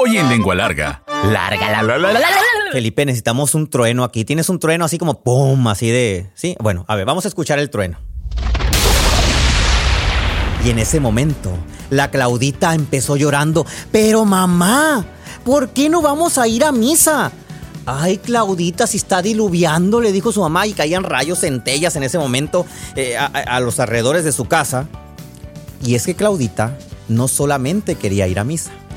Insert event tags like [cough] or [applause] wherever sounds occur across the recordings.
Hoy en Lengua Larga. Larga, la, la, la, la, la, la. Felipe, necesitamos un trueno aquí. Tienes un trueno así como pum, así de. Sí, bueno, a ver, vamos a escuchar el trueno. Y en ese momento, la Claudita empezó llorando. Pero mamá, ¿por qué no vamos a ir a misa? Ay, Claudita, si está diluviando, le dijo su mamá, y caían rayos centellas en ese momento eh, a, a- a los alrededores de su casa. Y es que Claudita no solamente quería ir a misa.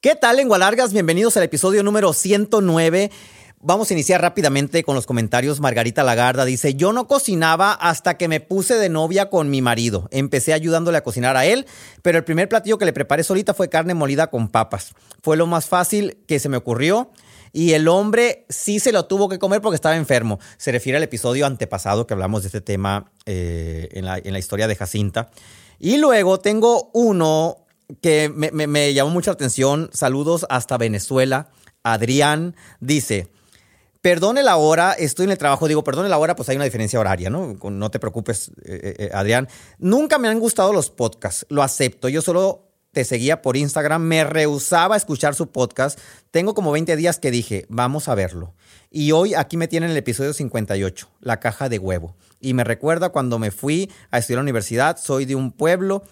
¿Qué tal, lengua largas? Bienvenidos al episodio número 109. Vamos a iniciar rápidamente con los comentarios. Margarita Lagarda dice, yo no cocinaba hasta que me puse de novia con mi marido. Empecé ayudándole a cocinar a él, pero el primer platillo que le preparé solita fue carne molida con papas. Fue lo más fácil que se me ocurrió. Y el hombre sí se lo tuvo que comer porque estaba enfermo. Se refiere al episodio antepasado que hablamos de este tema eh, en, la, en la historia de Jacinta. Y luego tengo uno que me, me- me llamó mucho la atención. Saludos hasta Venezuela. Adrián dice, perdone la hora, estoy en el trabajo. Digo, perdone la hora, pues hay una diferencia horaria, ¿no? No te preocupes, eh, eh, Adrián. Nunca me han gustado los podcasts, lo acepto. Yo solo te seguía por Instagram, me rehusaba a escuchar su podcast. Tengo como 20 días que dije, vamos a verlo. Y hoy aquí me tienen el episodio 58, La caja de huevo. Y me recuerda cuando me fui a estudiar a la universidad, soy de un pueblo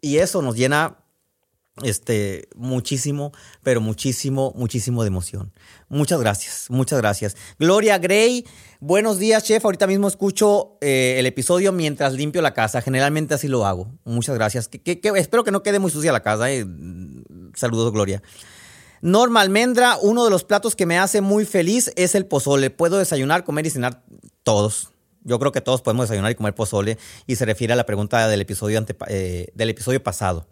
y eso nos llena este, muchísimo, pero muchísimo, muchísimo de emoción. Muchas gracias, muchas gracias. Gloria Gray, buenos días, chef. Ahorita mismo escucho eh, el episodio mientras limpio la casa. Generalmente así lo hago. Muchas gracias. Que- espero que no quede muy sucia la casa. eh. Saludos, Gloria. Norma Almendra, uno de los platos que me hace muy feliz es el pozole. Puedo desayunar, comer y cenar todos. Yo creo que todos podemos desayunar y comer pozole y se refiere a la pregunta del episodio, eh, del episodio pasado.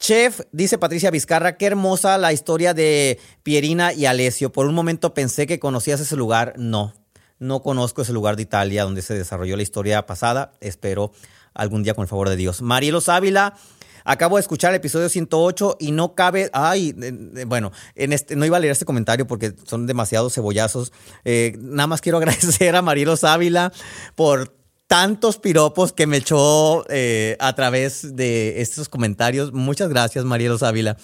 Chef, dice Patricia Vizcarra, qué hermosa la historia de Pierina y Alessio. Por un momento pensé que conocías ese lugar. No, no conozco ese lugar de Italia donde se desarrolló la historia pasada. Espero algún día con el favor de Dios. Marielos Ávila, acabo de escuchar el episodio 108 y no cabe... Ay, eh, eh, bueno, en este, no iba a leer este comentario porque son demasiados cebollazos. Eh, nada más quiero [laughs] agradecer a Marielos Ávila por tantos piropos que me echó eh, a través de estos comentarios. Muchas gracias, Marielos Ávila.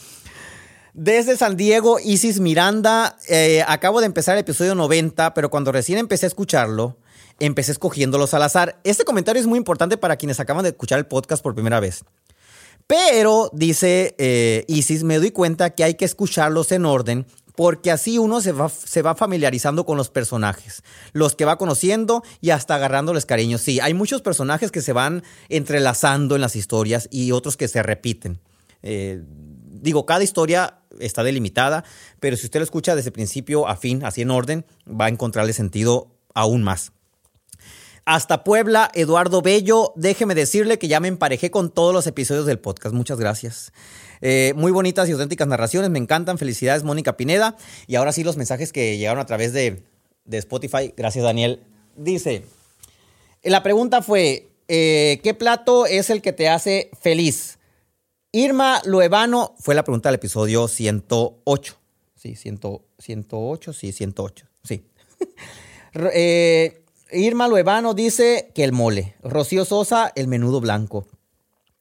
Desde San Diego, Isis Miranda, eh, acabo de empezar el episodio 90, pero cuando recién empecé a escucharlo, empecé escogiéndolos al azar. Este comentario es muy importante para quienes acaban de escuchar el podcast por primera vez. Pero, dice eh, Isis, me doy cuenta que hay que escucharlos en orden porque así uno se va, se va familiarizando con los personajes, los que va conociendo y hasta agarrándoles cariño. Sí, hay muchos personajes que se van entrelazando en las historias y otros que se repiten. Eh, digo, cada historia está delimitada, pero si usted lo escucha desde principio a fin, así en orden, va a encontrarle sentido aún más. Hasta Puebla, Eduardo Bello, déjeme decirle que ya me emparejé con todos los episodios del podcast. Muchas gracias. Eh, muy bonitas y auténticas narraciones, me encantan. Felicidades, Mónica Pineda. Y ahora sí, los mensajes que llegaron a través de, de Spotify. Gracias, Daniel. Dice, la pregunta fue, eh, ¿qué plato es el que te hace feliz? Irma Luevano fue la pregunta del episodio 108. Sí, 100, 108, sí, 108. Sí. [laughs] Eh, Irma Luevano dice que el mole. Rocío Sosa, el menudo blanco.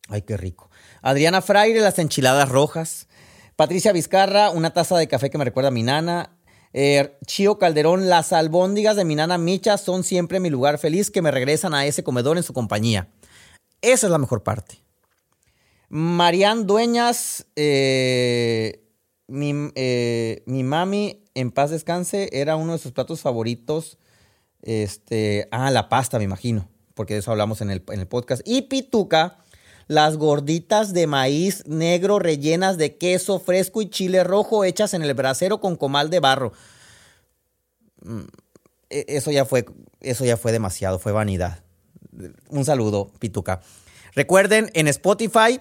Ay, qué rico. Adriana Fraire, las enchiladas rojas. Patricia Vizcarra, una taza de café que me recuerda a mi nana. Eh, Chío Calderón, las albóndigas de mi nana Micha son siempre mi lugar feliz que me regresan a ese comedor en su compañía. Esa es la mejor parte. Marian Dueñas, eh, mi, eh, mi mami, en paz descanse, era uno de sus platos favoritos. Este, ah, la pasta, me imagino, porque de eso hablamos en el, el podcast. Y Pituca, las gorditas de maíz negro rellenas de queso fresco y chile rojo hechas en el brasero con comal de barro. Mm, e- Eso ya fue, eso ya fue demasiado, fue vanidad. Un saludo, Pituca. Recuerden, en Spotify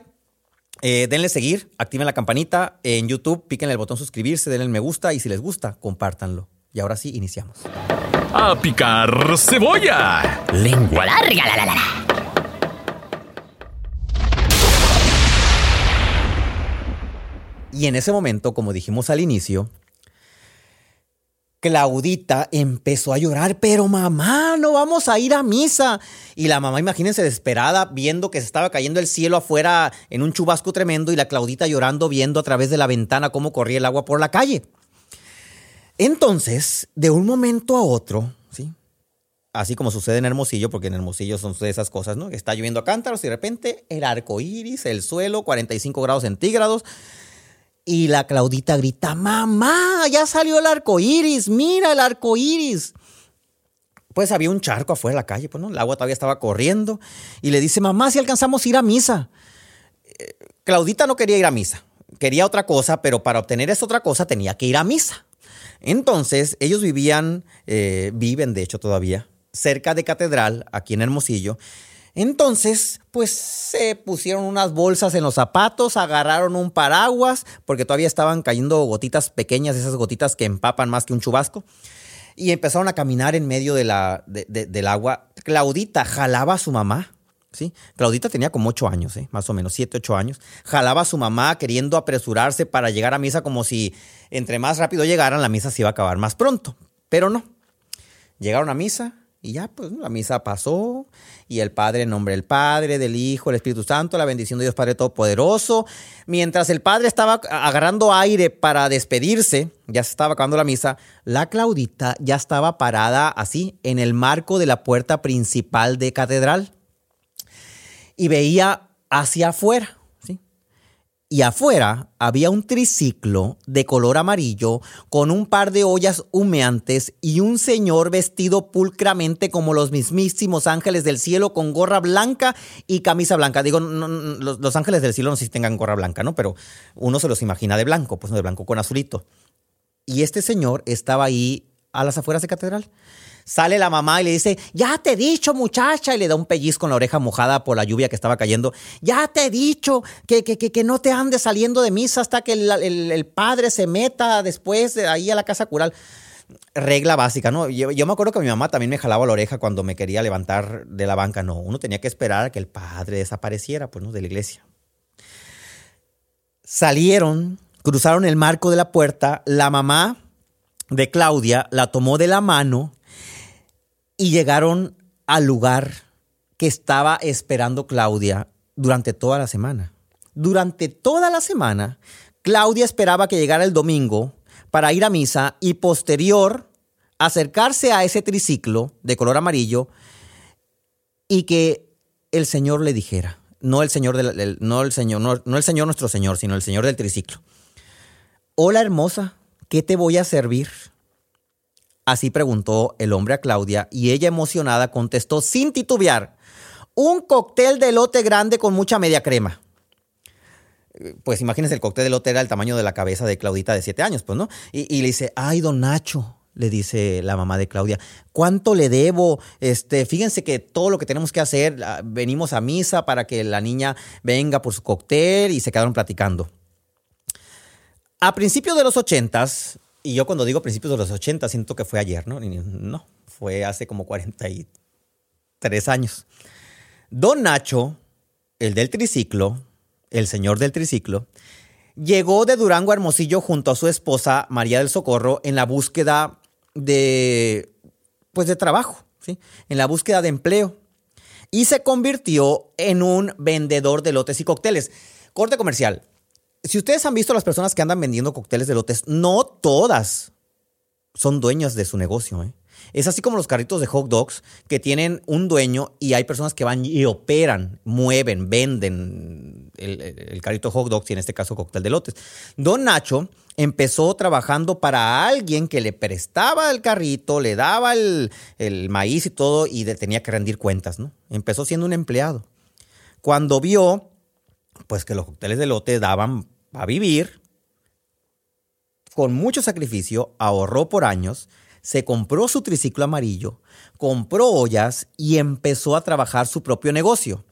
Eh, denle seguir, activen la campanita en YouTube, piquen el botón suscribirse, denle me gusta y si les gusta, compártanlo. Y ahora sí, iniciamos. A picar cebolla. Lengua larga, la, la, la, la. Y en ese momento, como dijimos al inicio, Claudita empezó a llorar, pero mamá, no vamos a ir a misa. Y la mamá, imagínense, desesperada, viendo que se estaba cayendo el cielo afuera en un chubasco tremendo y la Claudita llorando, viendo a través de la ventana cómo corría el agua por la calle. Entonces, de un momento a otro, ¿sí? Así como sucede en Hermosillo, porque en Hermosillo son esas cosas, ¿no? Que está lloviendo a cántaros y de repente el arco iris, el suelo, 45 grados centígrados. Y la Claudita grita: ¡Mamá! Ya salió el arco iris, mira el arco iris. Pues había un charco afuera de la calle, pues no, el agua todavía estaba corriendo. Y le dice: Mamá, si alcanzamos a ir a misa. Eh, Claudita no quería ir a misa, quería otra cosa, pero para obtener esa otra cosa tenía que ir a misa. Entonces, ellos vivían, eh, viven de hecho todavía, cerca de Catedral, aquí en Hermosillo. Entonces, pues se pusieron unas bolsas en los zapatos, agarraron un paraguas, porque todavía estaban cayendo gotitas pequeñas, esas gotitas que empapan más que un chubasco, y empezaron a caminar en medio del agua. Claudita jalaba a su mamá, ¿sí? Claudita tenía como ocho años, ¿eh? más o menos, siete, ocho años. Jalaba a su mamá queriendo apresurarse para llegar a misa como si entre más rápido llegaran, la misa se iba a acabar más pronto. Pero no. Llegaron a misa y ya, pues la misa pasó y el Padre, en nombre del Padre, del Hijo, del Espíritu Santo, la bendición de Dios Padre Todopoderoso. Mientras el Padre estaba agarrando aire para despedirse, ya se estaba acabando la misa, la Claudita ya estaba parada así en el marco de la puerta principal de catedral y veía hacia afuera. ¿sí? Y afuera había un triciclo de color amarillo con un par de ollas humeantes y un señor vestido pulcramente como los mismísimos ángeles del cielo con gorra blanca y camisa blanca. Digo, no, no, los, los ángeles del cielo no sé si tengan gorra blanca, ¿no? Pero uno se los imagina de blanco, pues no de blanco con azulito. Y este señor estaba ahí a las afueras de catedral. Sale la mamá y le dice, ya te he dicho muchacha, y le da un pellizco en la oreja mojada por la lluvia que estaba cayendo. Ya te he dicho que, que, que, que no te andes saliendo de misa hasta que el, el- padre se meta después de ahí a la casa cural. Regla básica, ¿no? Yo, yo me acuerdo que mi mamá también me jalaba la oreja cuando me quería levantar de la banca. No, uno tenía que esperar a que el padre desapareciera, pues, ¿no? De la iglesia. Salieron, cruzaron el marco de la puerta, la mamá de Claudia la tomó de la mano y llegaron al lugar que estaba esperando Claudia durante toda la semana. Durante toda la semana, Claudia esperaba que llegara el domingo para ir a misa y posterior acercarse a ese triciclo de color amarillo y que el Señor le dijera, no el Señor del, el- no el Señor, no, no el Señor nuestro Señor, sino el Señor del triciclo. Hola hermosa, ¿qué te voy a servir? Así preguntó el hombre a Claudia y ella emocionada contestó sin titubear, un cóctel de elote grande con mucha media crema. Pues imagínense, el cóctel de elote era el tamaño de la cabeza de Claudita de siete años, pues, ¿no? Y, y le dice, ay, don Nacho, le dice la mamá de Claudia, ¿cuánto le debo? Este, fíjense que todo lo que tenemos que hacer, ah, venimos a misa para que la niña venga por su cóctel y se quedaron platicando. A principios de los ochentas, y yo cuando digo principios de los ochentas siento que fue ayer, ¿no? No, fue hace como 43 años. Don Nacho, el del triciclo, el señor del triciclo, llegó de Durango a Hermosillo junto a su esposa María del Socorro en la búsqueda de, pues de trabajo, ¿sí? En la búsqueda de empleo. Y se convirtió en un vendedor de lotes y cócteles. Corte comercial. Si ustedes han visto las personas que andan vendiendo cócteles de lotes, no todas son dueñas de su negocio. ¿eh? Es así como los carritos de hot dogs que tienen un dueño y hay personas que van y operan, mueven, venden el, carrito hot dogs y en este caso cóctel de lotes. Don Nacho empezó trabajando para alguien que le prestaba el carrito, le daba el, maíz y todo y tenía que rendir cuentas. ¿no? Empezó siendo un empleado. Cuando vio pues que los cócteles de lote daban a vivir, con mucho sacrificio, ahorró por años, se compró su triciclo amarillo, compró ollas y empezó a trabajar su propio negocio.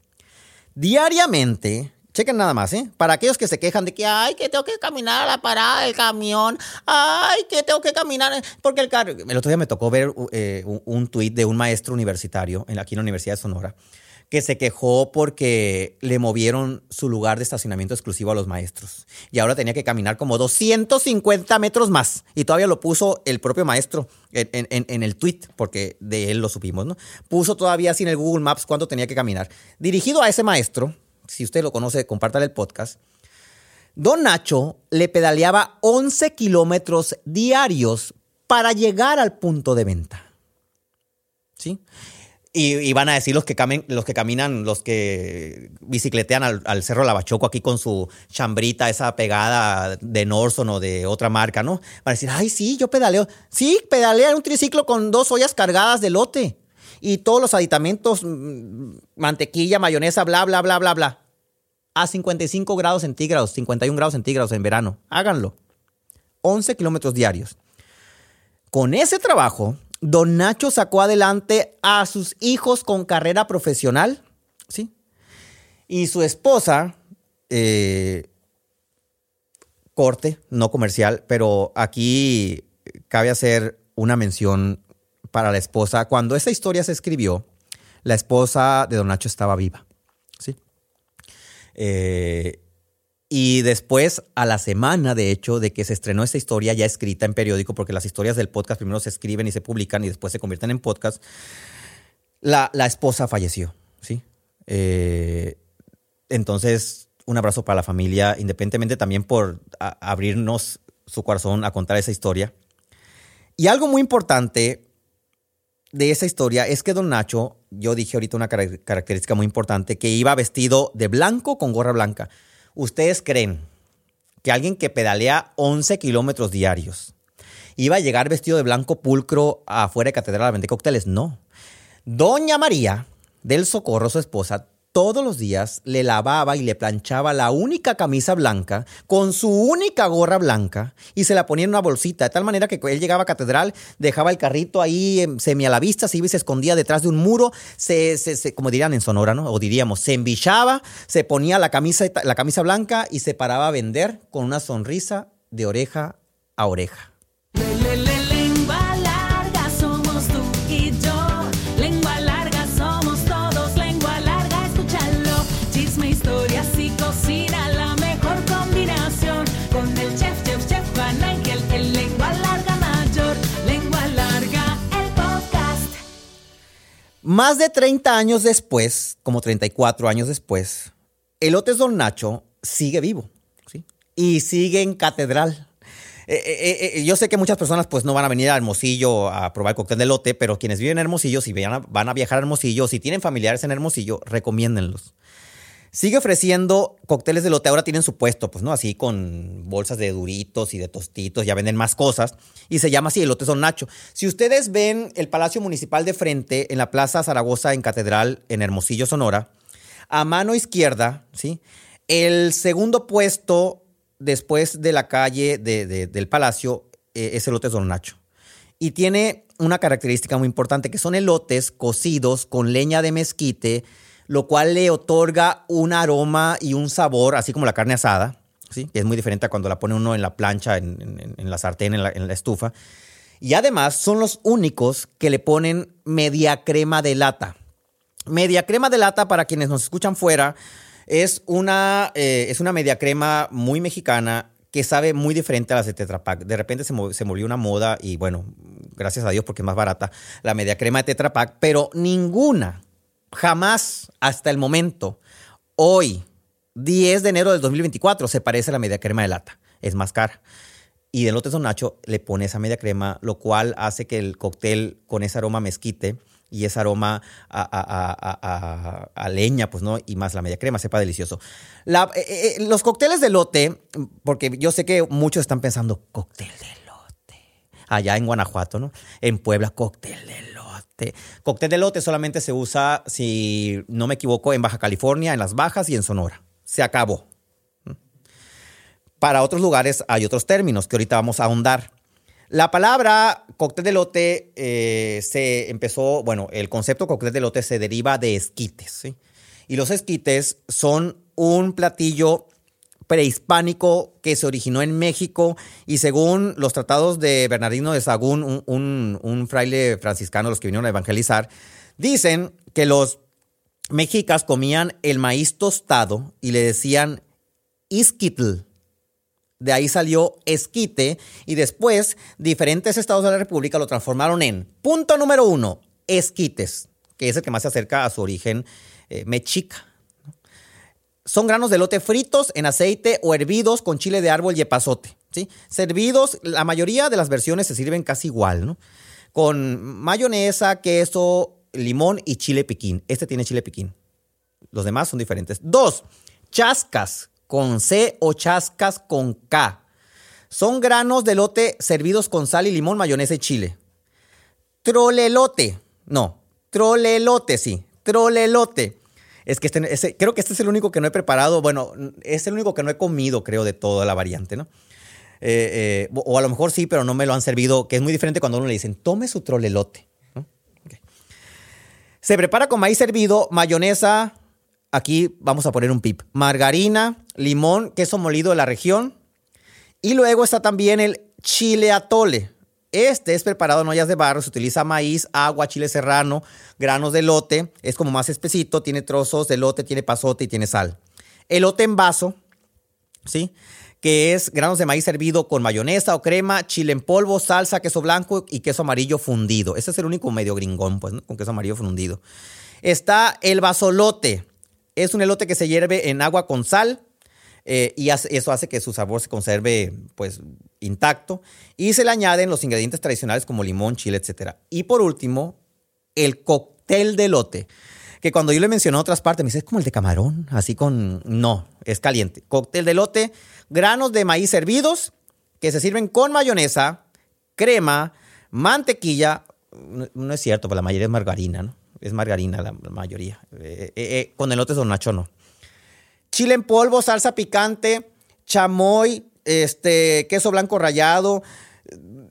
Diariamente, Chequen nada más, ¿eh? Para aquellos que se quejan de que, ay, que tengo que caminar a la parada del camión, ay, que tengo que caminar, porque el carro... El otro día me tocó ver eh, un, un tuit de un maestro universitario aquí en la Universidad de Sonora que se quejó porque le movieron su lugar de estacionamiento exclusivo a los maestros. Y ahora tenía que caminar como 250 metros más. Y todavía lo puso el propio maestro en, el tweet, porque de él lo supimos, ¿no? Puso todavía en el Google Maps cuánto tenía que caminar. Dirigido a ese maestro, si usted lo conoce, compártale el podcast. Don Nacho le pedaleaba 11 kilómetros diarios para llegar al punto de venta. ¿Sí? Y, van a decir los que, los que caminan, los que bicicletean al, Cerro Lavachoco aquí con su chambrita, esa pegada de Norson o de otra marca, ¿no? Van a decir, ay, sí, yo pedaleo. Sí, pedalea un triciclo con dos ollas cargadas de lote. Y todos los aditamentos, mm, mantequilla, mayonesa, bla, bla, bla, bla, bla. A 55 grados centígrados, 51 grados centígrados en verano. Háganlo. 11 kilómetros diarios. Con ese trabajo, Don Nacho sacó adelante a sus hijos con carrera profesional, ¿sí? Y su esposa, eh, corte, no comercial, pero aquí cabe hacer una mención para la esposa. Cuando esta historia se escribió, la esposa de Don Nacho estaba viva, ¿sí? Eh, y después, a la semana, de hecho, de que se estrenó esta historia ya escrita en periódico, porque las historias del podcast primero se escriben y se publican y después se convierten en podcast, la, esposa falleció, ¿sí? Eh, entonces, un abrazo para la familia, independientemente también por abrirnos su corazón a contar esa historia. Y algo muy importante de esa historia es que don Nacho, yo dije ahorita una característica muy importante, que iba vestido de blanco con gorra blanca. ¿Ustedes creen que alguien que pedalea 11 kilómetros diarios iba a llegar vestido de blanco pulcro afuera de catedral a vender cócteles? No. Doña María del Socorro, su esposa, todos los días le lavaba y le planchaba la única camisa blanca con su única gorra blanca y se la ponía en una bolsita, de tal manera que él llegaba a catedral, dejaba el carrito ahí em, semi a la vista, se iba y se escondía detrás de un muro, se, como dirían en Sonora, ¿no? O diríamos, se embichaba, se ponía la camisa, la camisa blanca y se paraba a vender con una sonrisa de oreja a oreja. Más de 30 años después, como 34 años después, Elotes Don Nacho sigue vivo, ¿sí? Y sigue en catedral. Eh, eh, eh, yo sé que muchas personas pues no van a venir a Hermosillo a probar el cóctel de lote, pero quienes viven en Hermosillo, si van a, van a viajar a Hermosillo, si tienen familiares en Hermosillo, recomiéndenlos. Sigue ofreciendo cócteles de lote, ahora tienen su puesto, pues, ¿no? Así con bolsas de duritos y de tostitos, ya venden más cosas. Y se llama así, el lote Son Nacho. Si ustedes ven el Palacio Municipal de frente en la Plaza Zaragoza en Catedral, en Hermosillo, Sonora, a mano izquierda, ¿sí? El segundo puesto después de la calle del Palacio eh, es el lote Son Nacho. Y tiene una característica muy importante, que son elotes cocidos con leña de mezquite, lo cual le otorga un aroma y un sabor, así como la carne asada, ¿sí? es muy diferente a cuando la pone uno en la plancha, en, la sartén, en la, estufa. Y además son los únicos que le ponen media crema de lata. Media crema de lata, para quienes nos escuchan fuera, es una, eh, es una media crema muy mexicana que sabe muy diferente a las de Tetra Pak. De repente se, se movió una moda y bueno, gracias a Dios porque es más barata la media crema de Tetra Pak, pero ninguna jamás hasta el momento, hoy, 10 de enero del 2024, se parece a la media crema de lata. Es más cara. Y del lote Nacho le pone esa media crema, lo cual hace que el cóctel con ese aroma mezquite y ese aroma a, leña, pues no, y más la media crema, sepa delicioso. Eh, eh, eh, los cócteles de lote, porque yo sé que muchos están pensando, cóctel de lote, allá en Guanajuato, ¿no? En Puebla, cóctel de lote este, cóctel de lote solamente se usa, si no me equivoco, en Baja California, en las Bajas y en Sonora. Se acabó. Para otros lugares hay otros términos que ahorita vamos a ahondar. La palabra cóctel de lote eh, se empezó, bueno, el concepto cóctel de lote se deriva de esquites. Y los esquites son un platillo prehispánico que se originó en México y según los tratados de Bernardino de Sagún, un, fraile franciscano, los que vinieron a evangelizar, dicen que los mexicas comían el maíz tostado y le decían isquitl. De ahí salió esquite y después diferentes estados de la República lo transformaron en, punto número uno, esquites, que es el que más se acerca a su origen eh, mexica. Son granos de lote fritos en aceite o hervidos con chile de árbol y epazote. ¿sí? Servidos, la mayoría de las versiones se sirven casi igual, ¿no? Con mayonesa, queso, limón y chile piquín. Este tiene chile piquín. Los demás son diferentes. Dos, chascas con C o chascas con K. Son granos de lote servidos con sal y limón, mayonesa y chile. Trolelote. No, trolelote, sí. Trolelote. Es que este, creo que este es el único que no he preparado. Bueno, es el único que no he comido, creo, de toda la variante, ¿no? Eh, eh, o a lo mejor sí, pero no me lo han servido, que es muy diferente cuando uno le dicen, tome su trolelote. Se prepara con maíz servido, mayonesa, aquí vamos a poner un pip, margarina, limón, queso molido de la región. Y luego está también el chile atole. Este es preparado en ollas de barro, se utiliza maíz, agua, chile serrano, granos de lote, es como más espesito, tiene trozos de lote, tiene pasote y tiene sal. Elote en vaso, ¿sí? Que es granos de maíz servido con mayonesa o crema, chile en polvo, salsa, queso blanco y queso amarillo fundido. Ese es el único medio gringón, pues, con queso amarillo fundido. Está el vasolote. Es un elote que se hierve en agua con sal, eh, y eso hace que su sabor se conserve pues intacto y se le añaden los ingredientes tradicionales como limón, chile, etc. Y por último, el cóctel de lote, que cuando yo le mencioné otras partes me dice, es como el de camarón, así con... No, es caliente. Cóctel de lote, granos de maíz hervidos que se sirven con mayonesa, crema, mantequilla, no, es cierto, pero la mayoría es margarina, ¿no? Es margarina la, mayoría. Eh, eh, con elotes don Nacho no chile en polvo, salsa picante, chamoy, este, queso blanco rallado,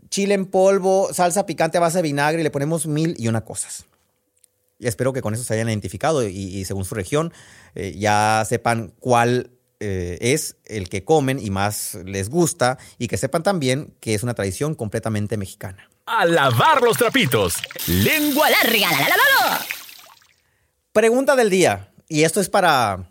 chile en polvo, salsa picante a base de vinagre y le ponemos mil y una cosas. Y espero que con eso se hayan identificado y, según su región eh, ya sepan cuál eh, es el que comen y más les gusta y que sepan también que es una tradición completamente mexicana. A lavar los trapitos. Lengua larga. Pregunta del día. Y esto es para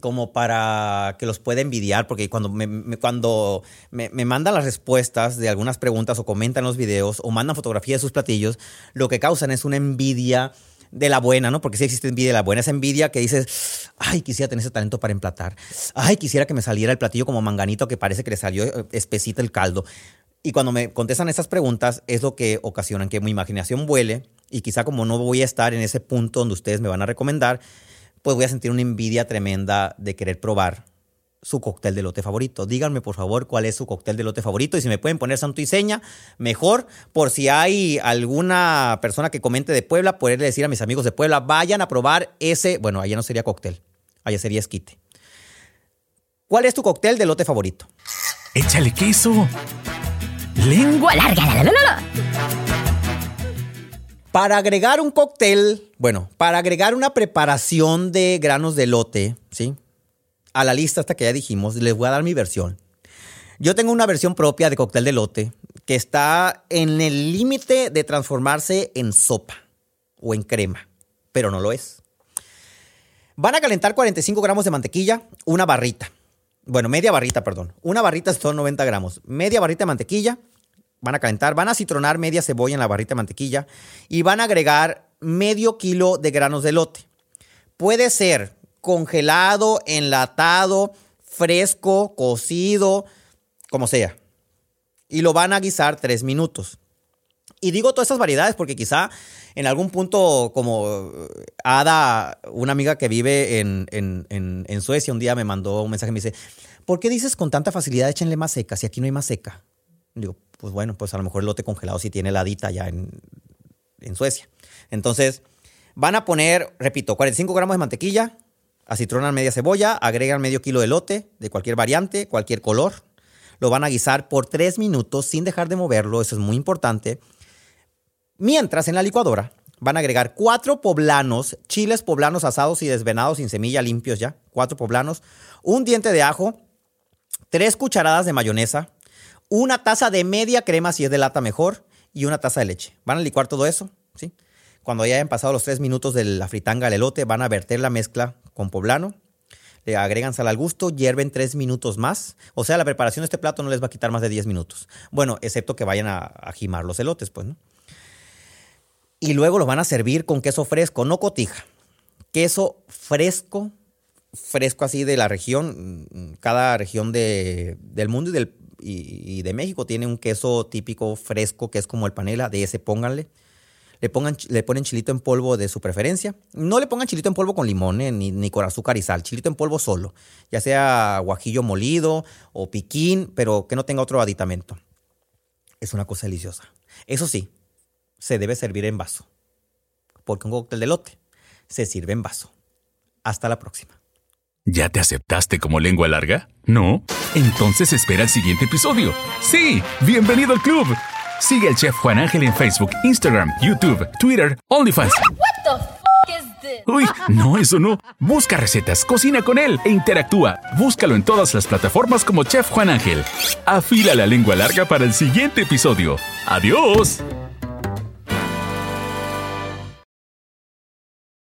como para que los pueda envidiar, porque cuando, me, cuando me, mandan las respuestas de algunas preguntas o comentan los videos o mandan fotografías de sus platillos, lo que causan es una envidia de la buena, ¿no? Porque sí existe envidia de la buena, esa envidia que dices, ay, quisiera tener ese talento para emplatar, ay, quisiera que me saliera el platillo como manganito que parece que le salió eh, espesita el caldo. Y cuando me contestan esas preguntas es lo que ocasionan que mi imaginación vuele y quizá como no voy a estar en ese punto donde ustedes me van a recomendar, pues voy a sentir una envidia tremenda de querer probar su cóctel de lote favorito. Díganme, por favor, cuál es su cóctel de lote favorito y si me pueden poner santo y seña, mejor, por si hay alguna persona que comente de Puebla, poderle decir a mis amigos de Puebla, vayan a probar ese, bueno, allá no sería cóctel, allá sería esquite. ¿Cuál es tu cóctel de lote favorito? Échale queso. Lengua larga. Para agregar un cóctel, bueno, para agregar una preparación de granos de lote, ¿sí? A la lista hasta que ya dijimos, les voy a dar mi versión. Yo tengo una versión propia de cóctel de lote que está en el límite de transformarse en sopa o en crema, pero no lo es. Van a calentar 45 gramos de mantequilla, una barrita. Bueno, media barrita, perdón. Una barrita son 90 gramos. Media barrita de mantequilla, van a calentar, van a citronar media cebolla en la barrita de mantequilla y van a agregar medio kilo de granos de lote. Puede ser congelado, enlatado, fresco, cocido, como sea. Y lo van a guisar tres minutos. Y digo todas estas variedades porque quizá en algún punto, como Ada, una amiga que vive en, en, Suecia, un día me mandó un mensaje y me dice, ¿por qué dices con tanta facilidad échenle más seca si aquí no hay más seca? Digo, pues bueno, pues a lo mejor el lote congelado sí tiene heladita ya en, en Suecia. Entonces, van a poner, repito, 45 gramos de mantequilla, acitronan media cebolla, agregan medio kilo de lote de cualquier variante, cualquier color. Lo van a guisar por tres minutos sin dejar de moverlo, eso es muy importante. Mientras en la licuadora van a agregar cuatro poblanos, chiles poblanos asados y desvenados sin semilla, limpios ya, cuatro poblanos, un diente de ajo, tres cucharadas de mayonesa, una taza de media crema si es de lata mejor y una taza de leche. Van a licuar todo eso, ¿sí? Cuando ya hayan pasado los tres minutos de la fritanga al elote, van a verter la mezcla con poblano, le agregan sal al gusto, hierven tres minutos más. O sea, la preparación de este plato no les va a quitar más de 10 minutos. Bueno, excepto que vayan a, a jimar los elotes, pues, ¿no? Y luego los van a servir con queso fresco, no cotija. Queso fresco, fresco así de la región. Cada región de, del mundo y, del, y, de México tiene un queso típico fresco que es como el panela. De ese pónganle. Le, pongan, le ponen chilito en polvo de su preferencia. No le pongan chilito en polvo con limón ni, ni, con azúcar y sal. Chilito en polvo solo. Ya sea guajillo molido o piquín, pero que no tenga otro aditamento. Es una cosa deliciosa. Eso sí, se debe servir en vaso. Porque un cóctel de lote se sirve en vaso. Hasta la próxima. ¿Ya te aceptaste como lengua larga? ¿No? Entonces espera el siguiente episodio. Sí, bienvenido al club. Sigue al chef Juan Ángel en Facebook, Instagram, YouTube, Twitter, OnlyFans. What the f is this? Uy, no, eso no. Busca recetas, cocina con él e interactúa. Búscalo en todas las plataformas como Chef Juan Ángel. Afila la lengua larga para el siguiente episodio. ¡Adiós!